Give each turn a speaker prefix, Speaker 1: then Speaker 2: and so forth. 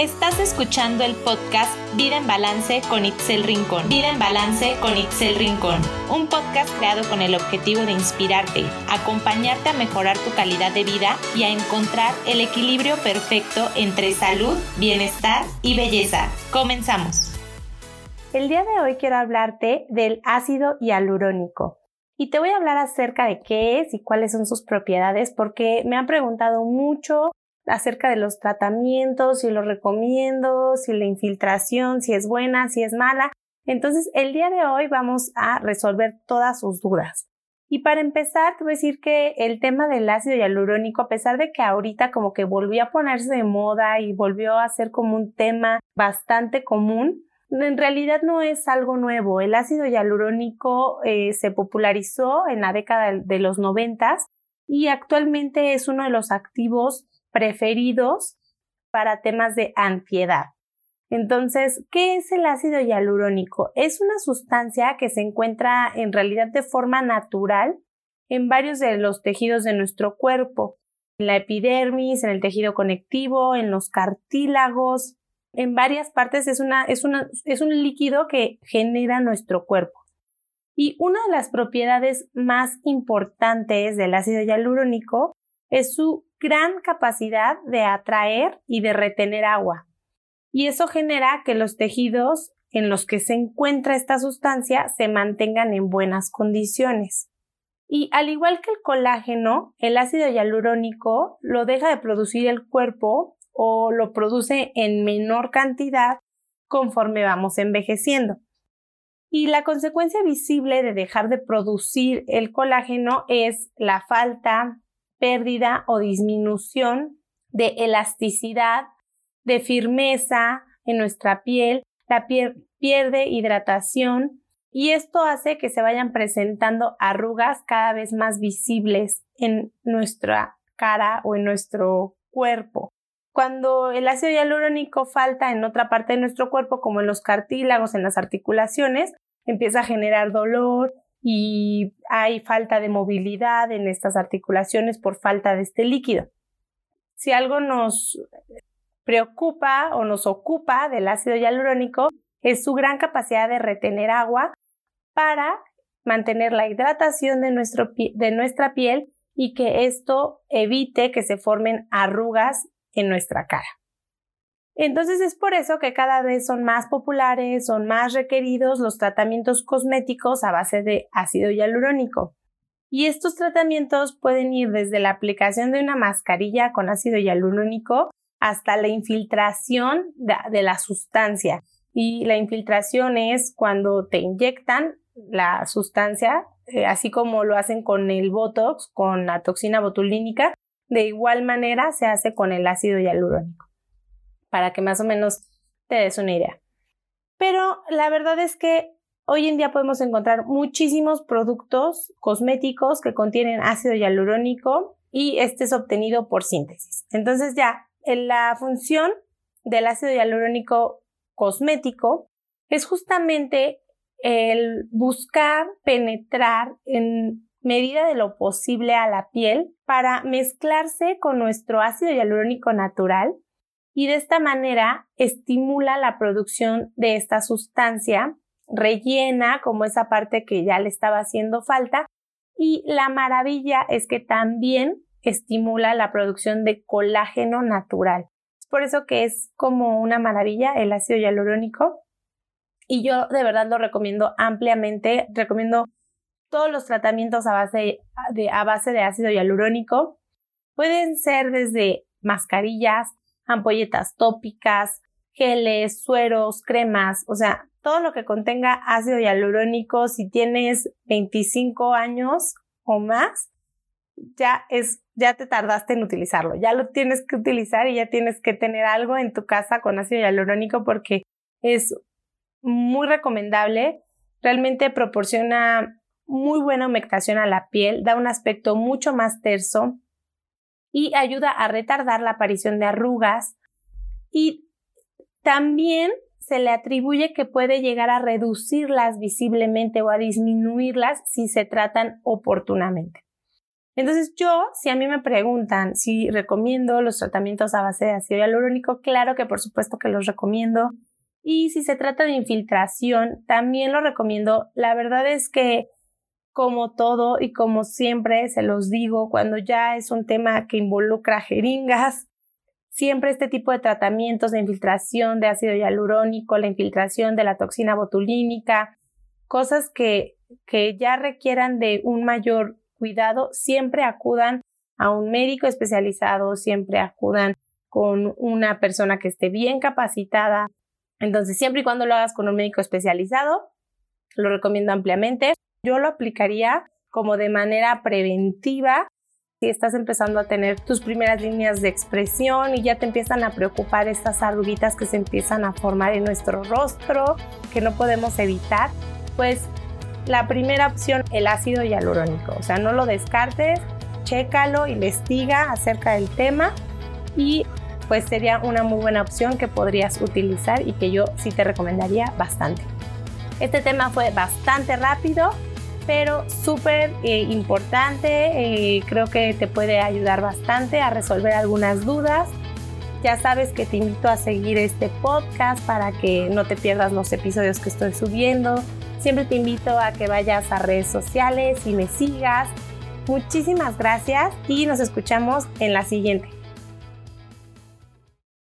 Speaker 1: Estás escuchando el podcast Vida en Balance con Itzel Rincón. Vida en Balance con Itzel Rincón. Un podcast creado con el objetivo de inspirarte, acompañarte a mejorar tu calidad de vida y a encontrar el equilibrio perfecto entre salud, bienestar y belleza. Comenzamos.
Speaker 2: El día de hoy quiero hablarte del ácido hialurónico. Y te voy a hablar acerca de qué es y cuáles son sus propiedades porque me han preguntado mucho acerca de los tratamientos, si lo recomiendo, si la infiltración, si es buena, si es mala. Entonces, el día de hoy vamos a resolver todas sus dudas. Y para empezar, te voy a decir que el tema del ácido hialurónico, a pesar de que ahorita como que volvió a ponerse de moda y volvió a ser como un tema bastante común, en realidad no es algo nuevo. El ácido hialurónico eh, se popularizó en la década de los noventas y actualmente es uno de los activos preferidos para temas de ansiedad. Entonces, ¿qué es el ácido hialurónico? Es una sustancia que se encuentra en realidad de forma natural en varios de los tejidos de nuestro cuerpo, en la epidermis, en el tejido conectivo, en los cartílagos, en varias partes es, una, es, una, es un líquido que genera nuestro cuerpo. Y una de las propiedades más importantes del ácido hialurónico es su gran capacidad de atraer y de retener agua. Y eso genera que los tejidos en los que se encuentra esta sustancia se mantengan en buenas condiciones. Y al igual que el colágeno, el ácido hialurónico lo deja de producir el cuerpo o lo produce en menor cantidad conforme vamos envejeciendo. Y la consecuencia visible de dejar de producir el colágeno es la falta pérdida o disminución de elasticidad, de firmeza en nuestra piel, la piel pierde hidratación y esto hace que se vayan presentando arrugas cada vez más visibles en nuestra cara o en nuestro cuerpo. Cuando el ácido hialurónico falta en otra parte de nuestro cuerpo, como en los cartílagos, en las articulaciones, empieza a generar dolor, y hay falta de movilidad en estas articulaciones por falta de este líquido. Si algo nos preocupa o nos ocupa del ácido hialurónico es su gran capacidad de retener agua para mantener la hidratación de, de nuestra piel y que esto evite que se formen arrugas en nuestra cara. Entonces es por eso que cada vez son más populares, son más requeridos los tratamientos cosméticos a base de ácido hialurónico. Y estos tratamientos pueden ir desde la aplicación de una mascarilla con ácido hialurónico hasta la infiltración de, la sustancia. Y la infiltración es cuando te inyectan la sustancia, eh, así como lo hacen con el Botox, con la toxina botulínica, de igual manera se hace con el ácido hialurónico para que más o menos te des una idea. Pero la verdad es que hoy en día podemos encontrar muchísimos productos cosméticos que contienen ácido hialurónico y este es obtenido por síntesis. Entonces ya, la función del ácido hialurónico cosmético es justamente el buscar penetrar en medida de lo posible a la piel para mezclarse con nuestro ácido hialurónico natural y de esta manera estimula la producción de esta sustancia, rellena como esa parte que ya le estaba haciendo falta y la maravilla es que también estimula la producción de colágeno natural. Es por eso que es como una maravilla el ácido hialurónico y yo de verdad lo recomiendo ampliamente, recomiendo todos los tratamientos a base de, a base de ácido hialurónico. Pueden ser desde mascarillas, ampolletas tópicas, geles, sueros, cremas, o sea, todo lo que contenga ácido hialurónico, si tienes 25 años o más, ya es, ya te tardaste en utilizarlo, ya lo tienes que utilizar y ya tienes que tener algo en tu casa con ácido hialurónico porque es muy recomendable, realmente proporciona muy buena humectación a la piel, da un aspecto mucho más terso, y ayuda a retardar la aparición de arrugas y también se le atribuye que puede llegar a reducirlas visiblemente o a disminuirlas si se tratan oportunamente. Entonces yo, si a mí me preguntan si recomiendo los tratamientos a base de ácido hialurónico, claro que por supuesto que los recomiendo. Y si se trata de infiltración, también lo recomiendo. La verdad es que como todo y como siempre se los digo, cuando ya es un tema que involucra jeringas, siempre este tipo de tratamientos de infiltración de ácido hialurónico, la infiltración de la toxina botulínica, cosas que, que ya requieran de un mayor cuidado, siempre acudan a un médico especializado, siempre acudan con una persona que esté bien capacitada. Entonces, siempre y cuando lo hagas con un médico especializado, lo recomiendo ampliamente. Yo lo aplicaría como de manera preventiva si estás empezando a tener tus primeras líneas de expresión y ya te empiezan a preocupar estas arruguitas que se empiezan a formar en nuestro rostro, que no podemos evitar, pues la primera opción, el ácido hialurónico. O sea, no lo descartes, chécalo, investiga acerca del tema y pues sería una muy buena opción que podrías utilizar y que yo sí te recomendaría bastante. Este tema fue bastante rápido, pero súper eh, importante. Eh, creo que te puede ayudar bastante a resolver algunas dudas. Ya sabes que te invito a seguir este podcast para que no te pierdas los episodios que estoy subiendo. Siempre te invito a que vayas a redes sociales y me sigas. Muchísimas gracias y nos escuchamos en la siguiente.